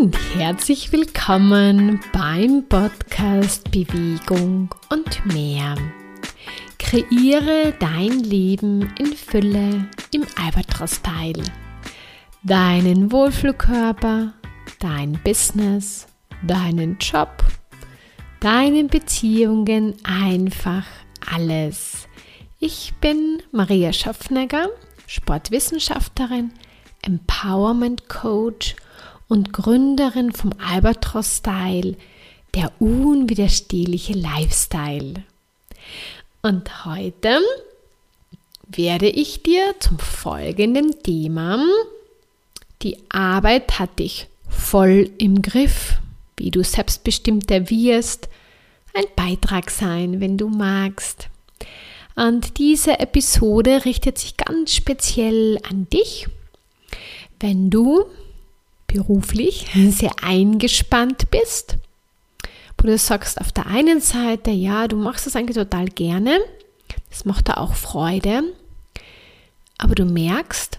und herzlich willkommen beim Podcast Bewegung und mehr. Kreiere dein Leben in Fülle im Albatros-Style. Deinen Wohlfühlkörper, dein Business, deinen Job, deine Beziehungen, einfach alles. Ich bin Maria Schaffnegger, Sportwissenschaftlerin, Empowerment Coach und Gründerin vom Albatros Style, der unwiderstehliche Lifestyle. Und heute werde ich dir zum folgenden Thema Die Arbeit hat dich voll im Griff, wie du selbstbestimmter wirst, ein Beitrag sein, wenn du magst. Und diese Episode richtet sich ganz speziell an dich, wenn du beruflich sehr eingespannt bist, wo du sagst auf der einen Seite, ja, du machst das eigentlich total gerne, das macht da auch Freude, aber du merkst,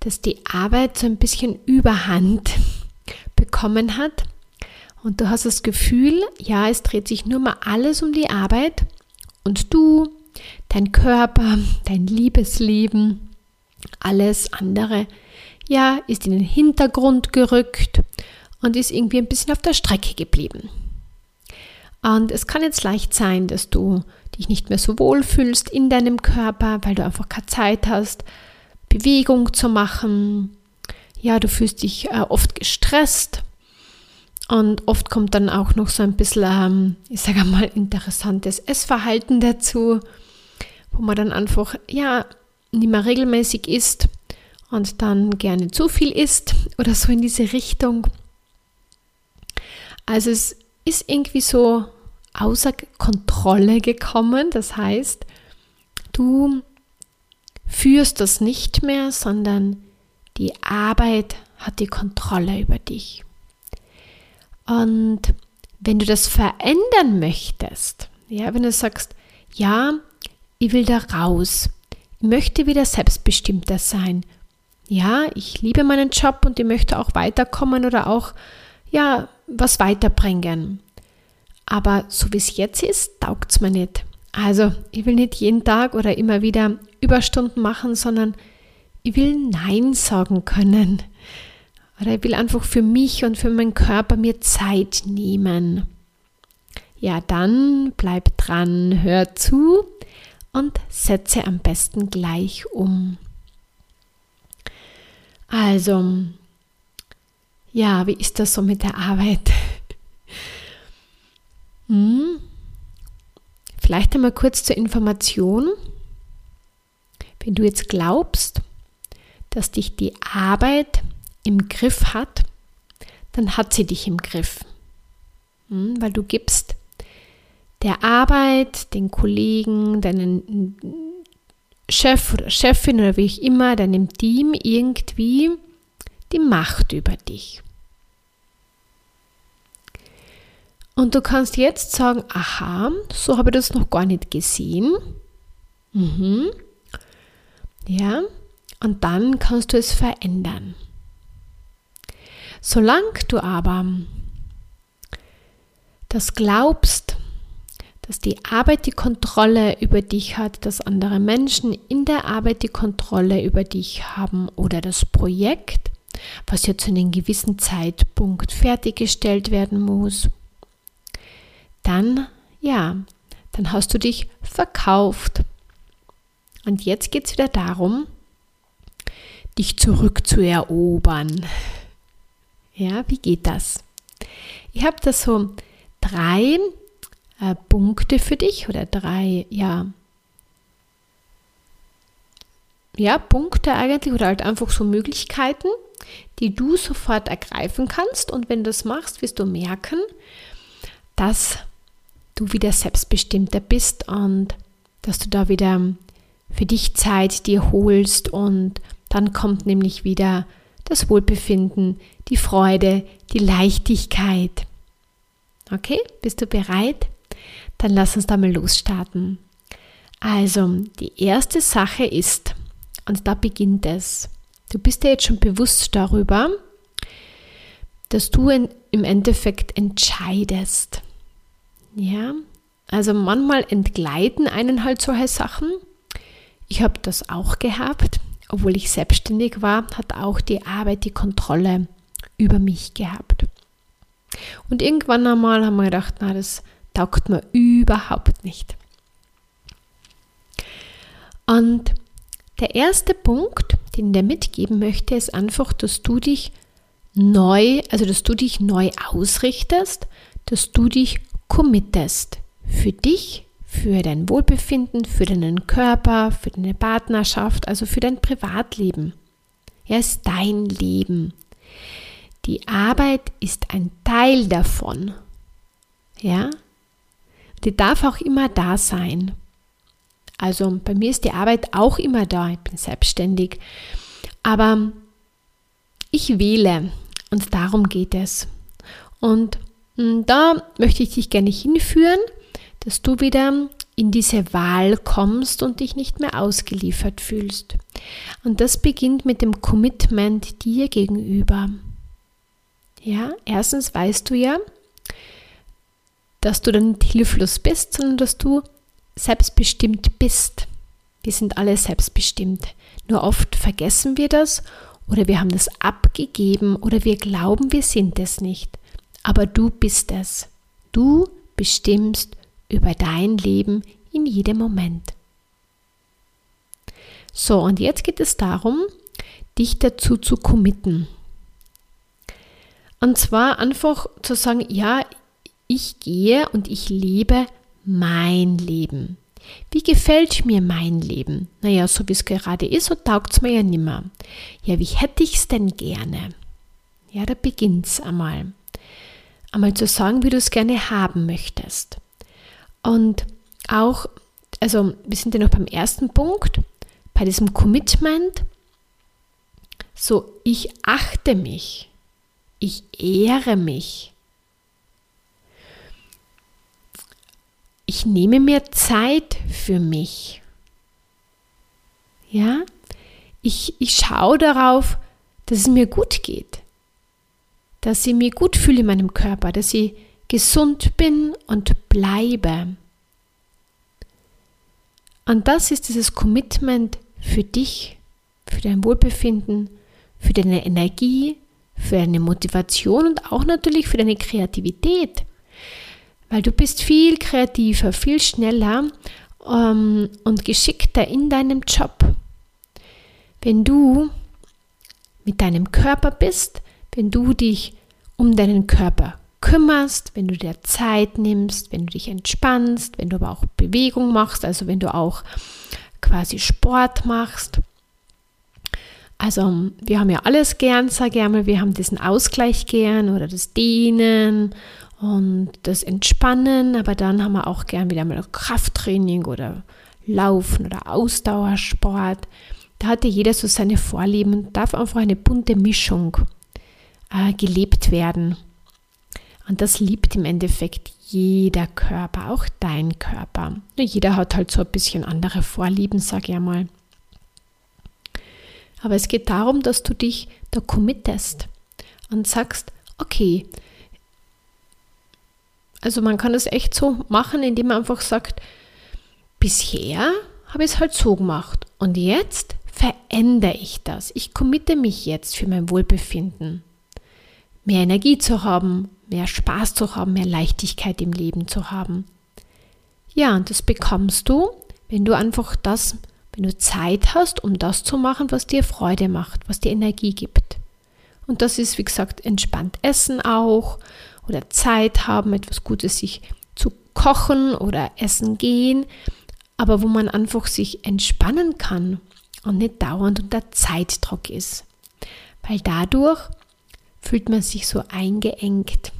dass die Arbeit so ein bisschen Überhand bekommen hat und du hast das Gefühl, ja, es dreht sich nur mal alles um die Arbeit und du, dein Körper, dein Liebesleben, alles andere ja, ist in den Hintergrund gerückt und ist irgendwie ein bisschen auf der Strecke geblieben. Und es kann jetzt leicht sein, dass du dich nicht mehr so wohl fühlst in deinem Körper, weil du einfach keine Zeit hast, Bewegung zu machen. Ja, du fühlst dich äh, oft gestresst und oft kommt dann auch noch so ein bisschen, ähm, ich sage mal, interessantes Essverhalten dazu, wo man dann einfach, ja, nicht mehr regelmäßig isst und dann gerne zu viel isst oder so in diese Richtung. Also es ist irgendwie so außer Kontrolle gekommen. Das heißt, du führst das nicht mehr, sondern die Arbeit hat die Kontrolle über dich. Und wenn du das verändern möchtest, ja, wenn du sagst, ja, ich will da raus, ich möchte wieder selbstbestimmter sein ja, ich liebe meinen Job und ich möchte auch weiterkommen oder auch, ja, was weiterbringen. Aber so wie es jetzt ist, taugt es mir nicht. Also, ich will nicht jeden Tag oder immer wieder Überstunden machen, sondern ich will Nein sagen können. Oder ich will einfach für mich und für meinen Körper mir Zeit nehmen. Ja, dann bleib dran, hör zu und setze am besten gleich um. Also, ja, wie ist das so mit der Arbeit? Hm? Vielleicht einmal kurz zur Information. Wenn du jetzt glaubst, dass dich die Arbeit im Griff hat, dann hat sie dich im Griff. Hm? Weil du gibst der Arbeit, den Kollegen, deinen Chef oder Chefin oder wie ich immer, deinem Team irgendwie die Macht über dich. Und du kannst jetzt sagen, aha, so habe ich das noch gar nicht gesehen. Mhm. Ja, und dann kannst du es verändern. Solange du aber das glaubst, dass die Arbeit die Kontrolle über dich hat, dass andere Menschen in der Arbeit die Kontrolle über dich haben oder das Projekt, was ja zu einem gewissen Zeitpunkt fertiggestellt werden muss, dann ja, dann hast du dich verkauft. Und jetzt geht es wieder darum, dich zurückzuerobern. Ja, wie geht das? Ich habe da so drei äh, Punkte für dich oder drei, ja, ja, Punkte eigentlich oder halt einfach so Möglichkeiten, die du sofort ergreifen kannst. Und wenn du das machst, wirst du merken, dass du wieder selbstbestimmter bist und dass du da wieder für dich Zeit dir holst und dann kommt nämlich wieder das Wohlbefinden, die Freude, die Leichtigkeit. Okay, bist du bereit? Dann lass uns da mal losstarten. Also, die erste Sache ist, und da beginnt es, du bist dir jetzt schon bewusst darüber, dass du in, im Endeffekt entscheidest. Ja, also manchmal entgleiten einen halt solche Sachen. Ich habe das auch gehabt, obwohl ich selbstständig war, hat auch die Arbeit die Kontrolle über mich gehabt. Und irgendwann einmal haben wir gedacht, na, das taugt mir überhaupt nicht. Und der erste Punkt, den dir mitgeben möchte, ist einfach, dass du dich neu, also dass du dich neu ausrichtest, dass du dich committest für dich, für dein Wohlbefinden, für deinen Körper, für deine Partnerschaft, also für dein Privatleben. Er ist dein Leben. Die Arbeit ist ein Teil davon. Ja? Die darf auch immer da sein. Also bei mir ist die Arbeit auch immer da. Ich bin selbstständig. Aber ich wähle und darum geht es. Und hm, da möchte ich dich gerne hinführen, dass du wieder in diese Wahl kommst und dich nicht mehr ausgeliefert fühlst. Und das beginnt mit dem Commitment dir gegenüber. Ja, erstens weißt du ja, dass du dann nicht hilflos bist, sondern dass du selbstbestimmt bist. Wir sind alle selbstbestimmt. Nur oft vergessen wir das oder wir haben das abgegeben oder wir glauben, wir sind es nicht. Aber du bist es. Du bestimmst über dein Leben in jedem Moment. So, und jetzt geht es darum, dich dazu zu committen. Und zwar einfach zu sagen, ja, ich gehe und ich lebe mein Leben. Wie gefällt mir mein Leben? Naja, so wie es gerade ist, so taugt es mir ja nimmer. Ja, wie hätte ich es denn gerne? Ja, da beginnt es einmal. Einmal zu sagen, wie du es gerne haben möchtest. Und auch, also wir sind ja noch beim ersten Punkt, bei diesem Commitment. So, ich achte mich. Ich ehre mich. Ich nehme mir Zeit für mich. Ja, ich, ich schaue darauf, dass es mir gut geht, dass ich mir gut fühle in meinem Körper, dass ich gesund bin und bleibe. Und das ist dieses Commitment für dich, für dein Wohlbefinden, für deine Energie, für deine Motivation und auch natürlich für deine Kreativität weil du bist viel kreativer, viel schneller ähm, und geschickter in deinem Job. Wenn du mit deinem Körper bist, wenn du dich um deinen Körper kümmerst, wenn du dir Zeit nimmst, wenn du dich entspannst, wenn du aber auch Bewegung machst, also wenn du auch quasi Sport machst. Also wir haben ja alles gern, sage ich einmal, wir haben diesen Ausgleich gern oder das Dehnen und das Entspannen, aber dann haben wir auch gern wieder mal Krafttraining oder Laufen oder Ausdauersport. Da hatte jeder so seine Vorlieben und darf einfach eine bunte Mischung äh, gelebt werden. Und das liebt im Endeffekt jeder Körper, auch dein Körper. Jeder hat halt so ein bisschen andere Vorlieben, sag ich einmal. Aber es geht darum, dass du dich da committest und sagst, okay, also man kann es echt so machen, indem man einfach sagt, bisher habe ich es halt so gemacht und jetzt verändere ich das. Ich committe mich jetzt für mein Wohlbefinden. Mehr Energie zu haben, mehr Spaß zu haben, mehr Leichtigkeit im Leben zu haben. Ja, und das bekommst du, wenn du einfach das, wenn du Zeit hast, um das zu machen, was dir Freude macht, was dir Energie gibt. Und das ist, wie gesagt, entspannt essen auch oder Zeit haben, etwas Gutes sich zu kochen oder essen gehen, aber wo man einfach sich entspannen kann und nicht dauernd unter Zeitdruck ist. Weil dadurch fühlt man sich so eingeengt.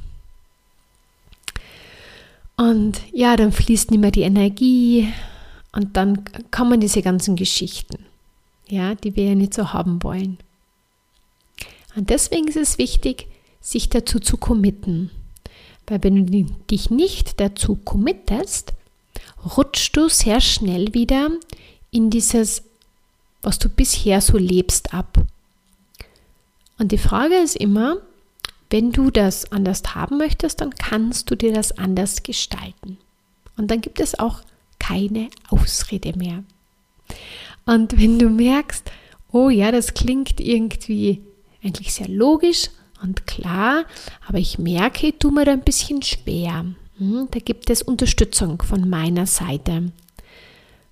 Und ja, dann fließt nicht mehr die Energie und dann kommen diese ganzen Geschichten, ja, die wir ja nicht so haben wollen. Und deswegen ist es wichtig, sich dazu zu committen. Weil wenn du dich nicht dazu committest, rutschst du sehr schnell wieder in dieses, was du bisher so lebst, ab. Und die Frage ist immer, wenn du das anders haben möchtest, dann kannst du dir das anders gestalten. Und dann gibt es auch keine Ausrede mehr. Und wenn du merkst, oh ja, das klingt irgendwie eigentlich sehr logisch und klar, aber ich merke, ich tue mir ein bisschen schwer. Hm, da gibt es Unterstützung von meiner Seite.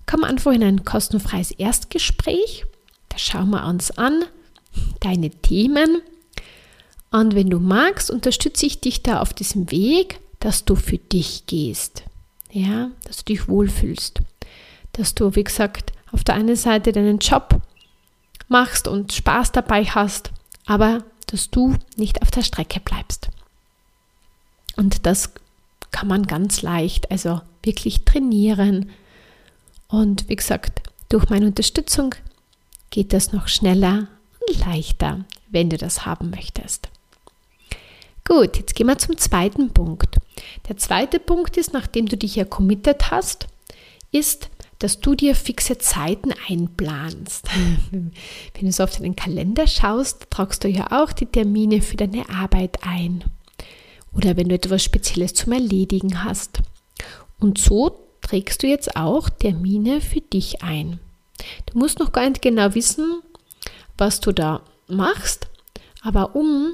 Komm einfach in ein kostenfreies Erstgespräch. Da schauen wir uns an deine Themen. Und wenn du magst, unterstütze ich dich da auf diesem Weg, dass du für dich gehst. Ja, dass du dich wohlfühlst. Dass du, wie gesagt, auf der einen Seite deinen Job machst und Spaß dabei hast, aber dass du nicht auf der Strecke bleibst. Und das kann man ganz leicht, also wirklich trainieren. Und wie gesagt, durch meine Unterstützung geht das noch schneller und leichter, wenn du das haben möchtest. Gut, jetzt gehen wir zum zweiten Punkt. Der zweite Punkt ist, nachdem du dich ja committed hast, ist, dass du dir fixe Zeiten einplanst. Wenn du so auf deinen Kalender schaust, tragst du ja auch die Termine für deine Arbeit ein. Oder wenn du etwas Spezielles zum Erledigen hast. Und so trägst du jetzt auch Termine für dich ein. Du musst noch gar nicht genau wissen, was du da machst, aber um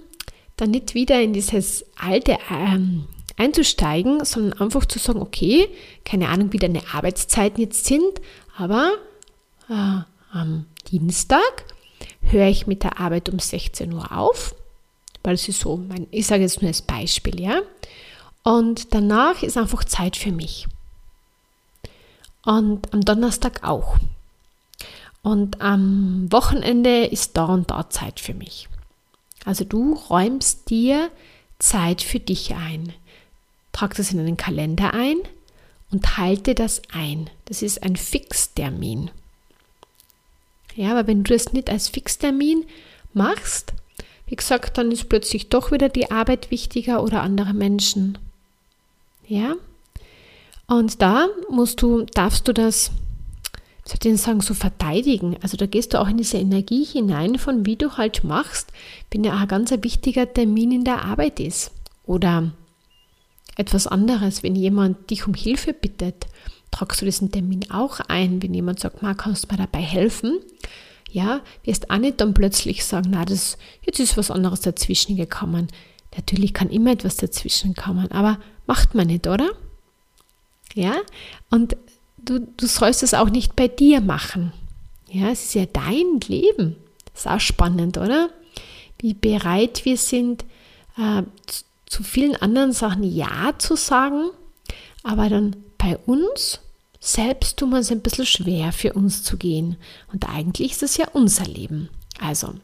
dann nicht wieder in dieses alte ähm, einzusteigen, sondern einfach zu sagen, okay, keine Ahnung, wie deine Arbeitszeiten jetzt sind, aber äh, am Dienstag höre ich mit der Arbeit um 16 Uhr auf, weil es ist so, mein, ich sage jetzt nur als Beispiel, ja. Und danach ist einfach Zeit für mich. Und am Donnerstag auch. Und am Wochenende ist da und da Zeit für mich. Also du räumst dir Zeit für dich ein. Trag das in einen Kalender ein und halte das ein. Das ist ein Fixtermin. Ja, aber wenn du das nicht als Fixtermin machst, wie gesagt, dann ist plötzlich doch wieder die Arbeit wichtiger oder andere Menschen. Ja? Und da musst du, darfst du das, ich denn sagen, so verteidigen. Also da gehst du auch in diese Energie hinein, von wie du halt machst, wenn ja ein ganz wichtiger Termin in der Arbeit ist. Oder etwas anderes, wenn jemand dich um Hilfe bittet, tragst du diesen Termin auch ein. Wenn jemand sagt, Ma, kannst du mir dabei helfen? Ja, wirst auch nicht dann plötzlich sagen, na, das, jetzt ist was anderes dazwischen gekommen. Natürlich kann immer etwas dazwischen kommen, aber macht man nicht, oder? Ja, und du, du sollst es auch nicht bei dir machen. Ja, es ist ja dein Leben. Das ist auch spannend, oder? Wie bereit wir sind, äh, zu vielen anderen Sachen Ja zu sagen, aber dann bei uns selbst tun wir es ein bisschen schwer für uns zu gehen. Und eigentlich ist es ja unser Leben. Also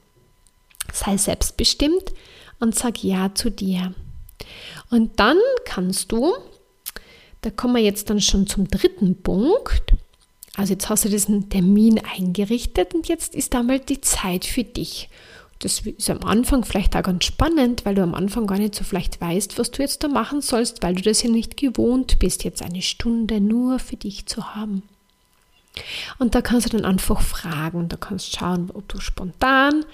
sei selbstbestimmt und sag Ja zu dir. Und dann kannst du, da kommen wir jetzt dann schon zum dritten Punkt. Also jetzt hast du diesen Termin eingerichtet und jetzt ist einmal die Zeit für dich. Das ist am Anfang vielleicht auch ganz spannend, weil du am Anfang gar nicht so vielleicht weißt, was du jetzt da machen sollst, weil du das ja nicht gewohnt bist, jetzt eine Stunde nur für dich zu haben. Und da kannst du dann einfach fragen, da kannst du schauen, ob du spontan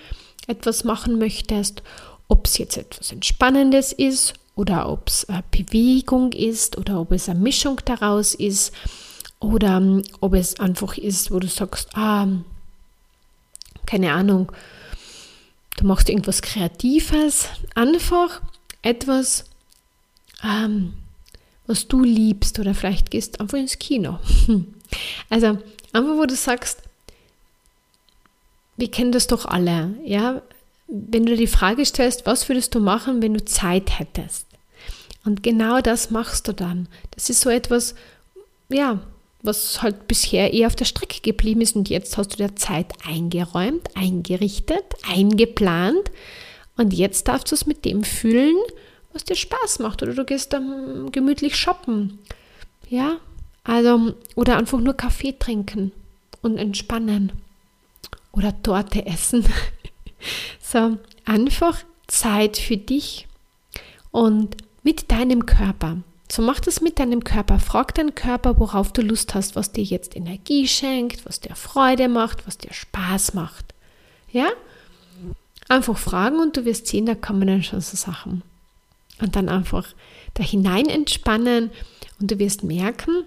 etwas machen möchtest, ob es jetzt etwas Entspannendes ist oder ob es Bewegung ist oder ob es eine Mischung daraus ist oder um, ob es einfach ist, wo du sagst, ah, keine Ahnung, du machst irgendwas Kreatives, einfach etwas, ähm, was du liebst oder vielleicht gehst einfach ins Kino. Also einfach, wo du sagst, wir kennen das doch alle, ja, wenn du die Frage stellst, was würdest du machen, wenn du Zeit hättest? Und genau das machst du dann. Das ist so etwas, ja, was halt bisher eher auf der Strecke geblieben ist und jetzt hast du der Zeit eingeräumt, eingerichtet, eingeplant und jetzt darfst du es mit dem fühlen, was dir Spaß macht oder du gehst dann gemütlich shoppen. Ja, also oder einfach nur Kaffee trinken und entspannen oder Torte essen. so, einfach Zeit für dich und mit deinem Körper. So mach das mit deinem Körper. Frag deinen Körper, worauf du Lust hast, was dir jetzt Energie schenkt, was dir Freude macht, was dir Spaß macht. Ja? Einfach fragen und du wirst sehen, da kommen dann schon so Sachen. Und dann einfach da hinein entspannen und du wirst merken,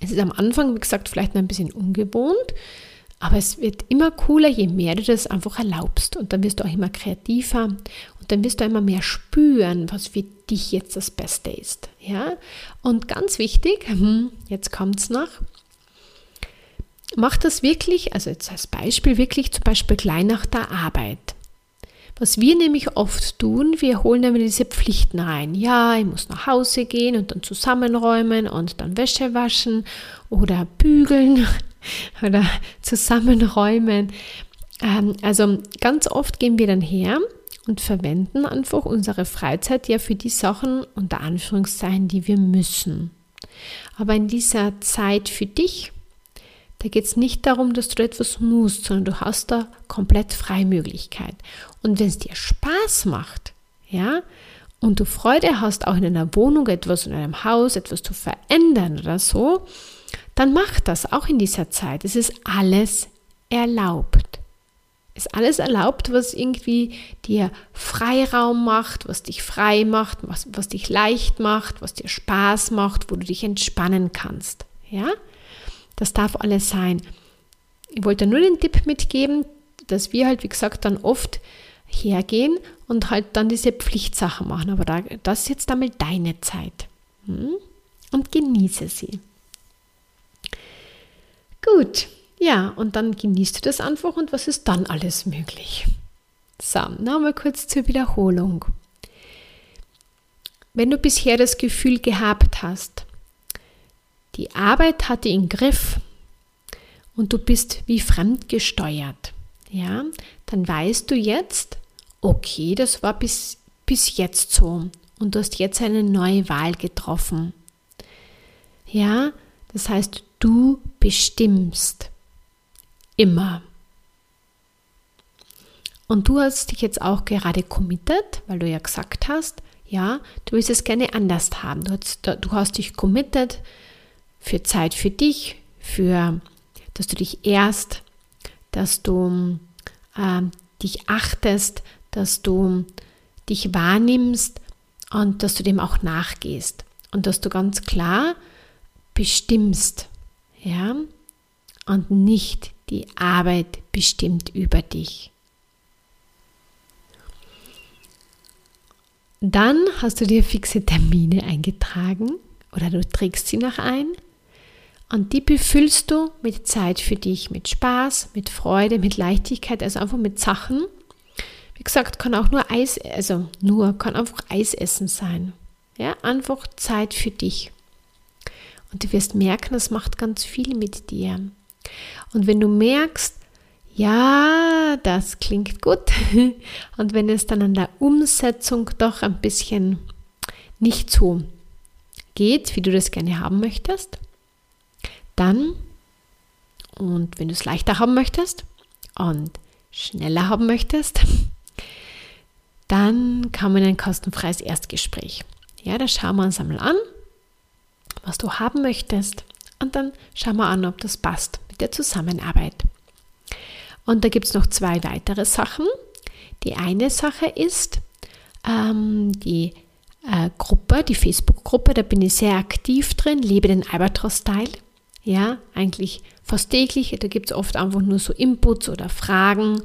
es ist am Anfang, wie gesagt, vielleicht noch ein bisschen ungewohnt, aber es wird immer cooler, je mehr du das einfach erlaubst. Und dann wirst du auch immer kreativer dann wirst du immer mehr spüren, was für dich jetzt das Beste ist. Ja? Und ganz wichtig, hm, jetzt kommt es noch, mach das wirklich, also jetzt als Beispiel, wirklich zum Beispiel gleich nach der Arbeit. Was wir nämlich oft tun, wir holen dann diese Pflichten rein. Ja, ich muss nach Hause gehen und dann zusammenräumen und dann Wäsche waschen oder bügeln oder zusammenräumen. Ähm, also ganz oft gehen wir dann her und verwenden einfach unsere Freizeit ja für die Sachen unter Anführungszeichen, die wir müssen. Aber in dieser Zeit für dich, da geht es nicht darum, dass du etwas musst, sondern du hast da komplett Freimöglichkeit. Und wenn es dir Spaß macht, ja, und du Freude hast, auch in einer Wohnung etwas, in einem Haus etwas zu verändern oder so, dann mach das auch in dieser Zeit. Es ist alles erlaubt. Ist alles erlaubt, was irgendwie dir Freiraum macht, was dich frei macht, was, was dich leicht macht, was dir Spaß macht, wo du dich entspannen kannst. Ja? Das darf alles sein. Ich wollte nur den Tipp mitgeben, dass wir halt, wie gesagt, dann oft hergehen und halt dann diese Pflichtsachen machen. Aber da, das ist jetzt einmal deine Zeit. Hm? Und genieße sie. Gut, ja, und dann genießt du das einfach und was ist dann alles möglich? So, nochmal kurz zur Wiederholung. Wenn du bisher das Gefühl gehabt hast, die Arbeit hat ihn im Griff und du bist wie fremdgesteuert. Ja, dann weißt du jetzt, okay, das war bis, bis jetzt so und du hast jetzt eine neue Wahl getroffen. Ja, das heißt, du bestimmst immer. Und du hast dich jetzt auch gerade committed, weil du ja gesagt hast, ja, du willst es gerne anders haben. Du hast, du hast dich committed, für Zeit für dich, für, dass du dich ehrst, dass du äh, dich achtest, dass du dich wahrnimmst und dass du dem auch nachgehst und dass du ganz klar bestimmst, ja, und nicht die Arbeit bestimmt über dich. Dann hast du dir fixe Termine eingetragen oder du trägst sie noch ein und die befüllst du mit Zeit für dich, mit Spaß, mit Freude, mit Leichtigkeit, also einfach mit Sachen. Wie gesagt, kann auch nur Eis, also nur, kann einfach Eis essen sein. Ja, einfach Zeit für dich. Und du wirst merken, das macht ganz viel mit dir. Und wenn du merkst, ja, das klingt gut, und wenn es dann an der Umsetzung doch ein bisschen nicht so geht, wie du das gerne haben möchtest, dann, und wenn du es leichter haben möchtest und schneller haben möchtest, dann kann man ein kostenfreies Erstgespräch. Ja, da schauen wir uns einmal an, was du haben möchtest und dann schauen wir an, ob das passt der Zusammenarbeit. Und da gibt es noch zwei weitere Sachen. Die eine Sache ist ähm, die äh, Gruppe, die Facebook-Gruppe, da bin ich sehr aktiv drin, lebe den Albatros-Style. Ja, eigentlich fast täglich. Da gibt es oft einfach nur so Inputs oder Fragen.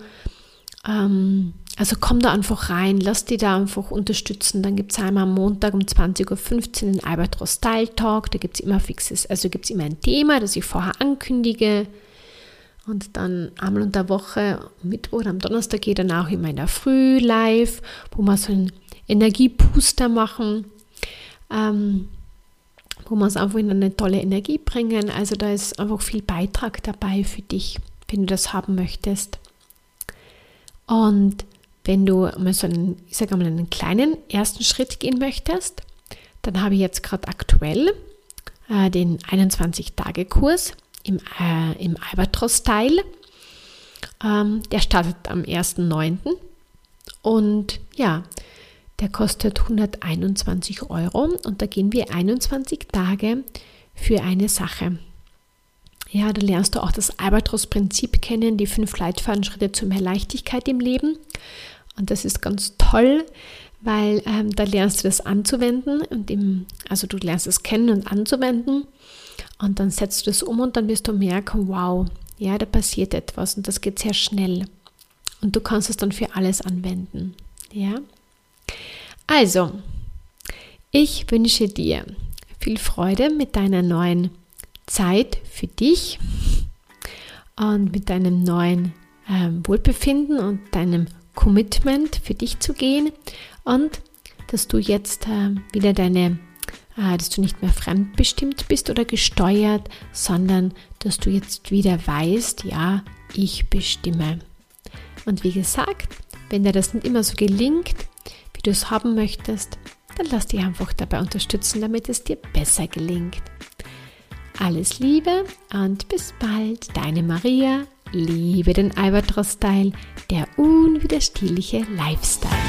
Ähm, also komm da einfach rein, lass dich da einfach unterstützen. Dann gibt es einmal am Montag um 20.15 Uhr den Albatros Style Talk. Da gibt es immer fixes, also gibt es immer ein Thema, das ich vorher ankündige. Und dann einmal unter der Woche, Mittwoch oder am Donnerstag geht dann auch immer in der Früh live, wo wir so einen Energiebooster machen. Ähm, wo wir es einfach in eine tolle Energie bringen. Also da ist einfach viel Beitrag dabei für dich, wenn du das haben möchtest. Und wenn du mal so einen, ich sage mal, einen kleinen ersten Schritt gehen möchtest, dann habe ich jetzt gerade aktuell äh, den 21-Tage-Kurs im, äh, im Albatros-Style. Ähm, der startet am 1.9. Und ja, der kostet 121 Euro und da gehen wir 21 Tage für eine Sache. Ja, da lernst du auch das Albatros-Prinzip kennen, die fünf Leitfadenschritte zu mehr Leichtigkeit im Leben. Und das ist ganz toll, weil ähm, da lernst du das anzuwenden und im, also du lernst es kennen und anzuwenden und dann setzt du das um und dann wirst du merken, wow, ja, da passiert etwas und das geht sehr schnell und du kannst es dann für alles anwenden, ja. Also, ich wünsche dir viel Freude mit deiner neuen Zeit für dich und mit deinem neuen äh, Wohlbefinden und deinem Commitment für dich zu gehen und dass du jetzt äh, wieder deine, äh, dass du nicht mehr fremdbestimmt bist oder gesteuert, sondern dass du jetzt wieder weißt, ja, ich bestimme. Und wie gesagt, wenn dir das nicht immer so gelingt, wie du es haben möchtest, dann lass dich einfach dabei unterstützen, damit es dir besser gelingt. Alles Liebe und bis bald, deine Maria. Liebe den Albatros-Style, der unwiderstehliche Lifestyle.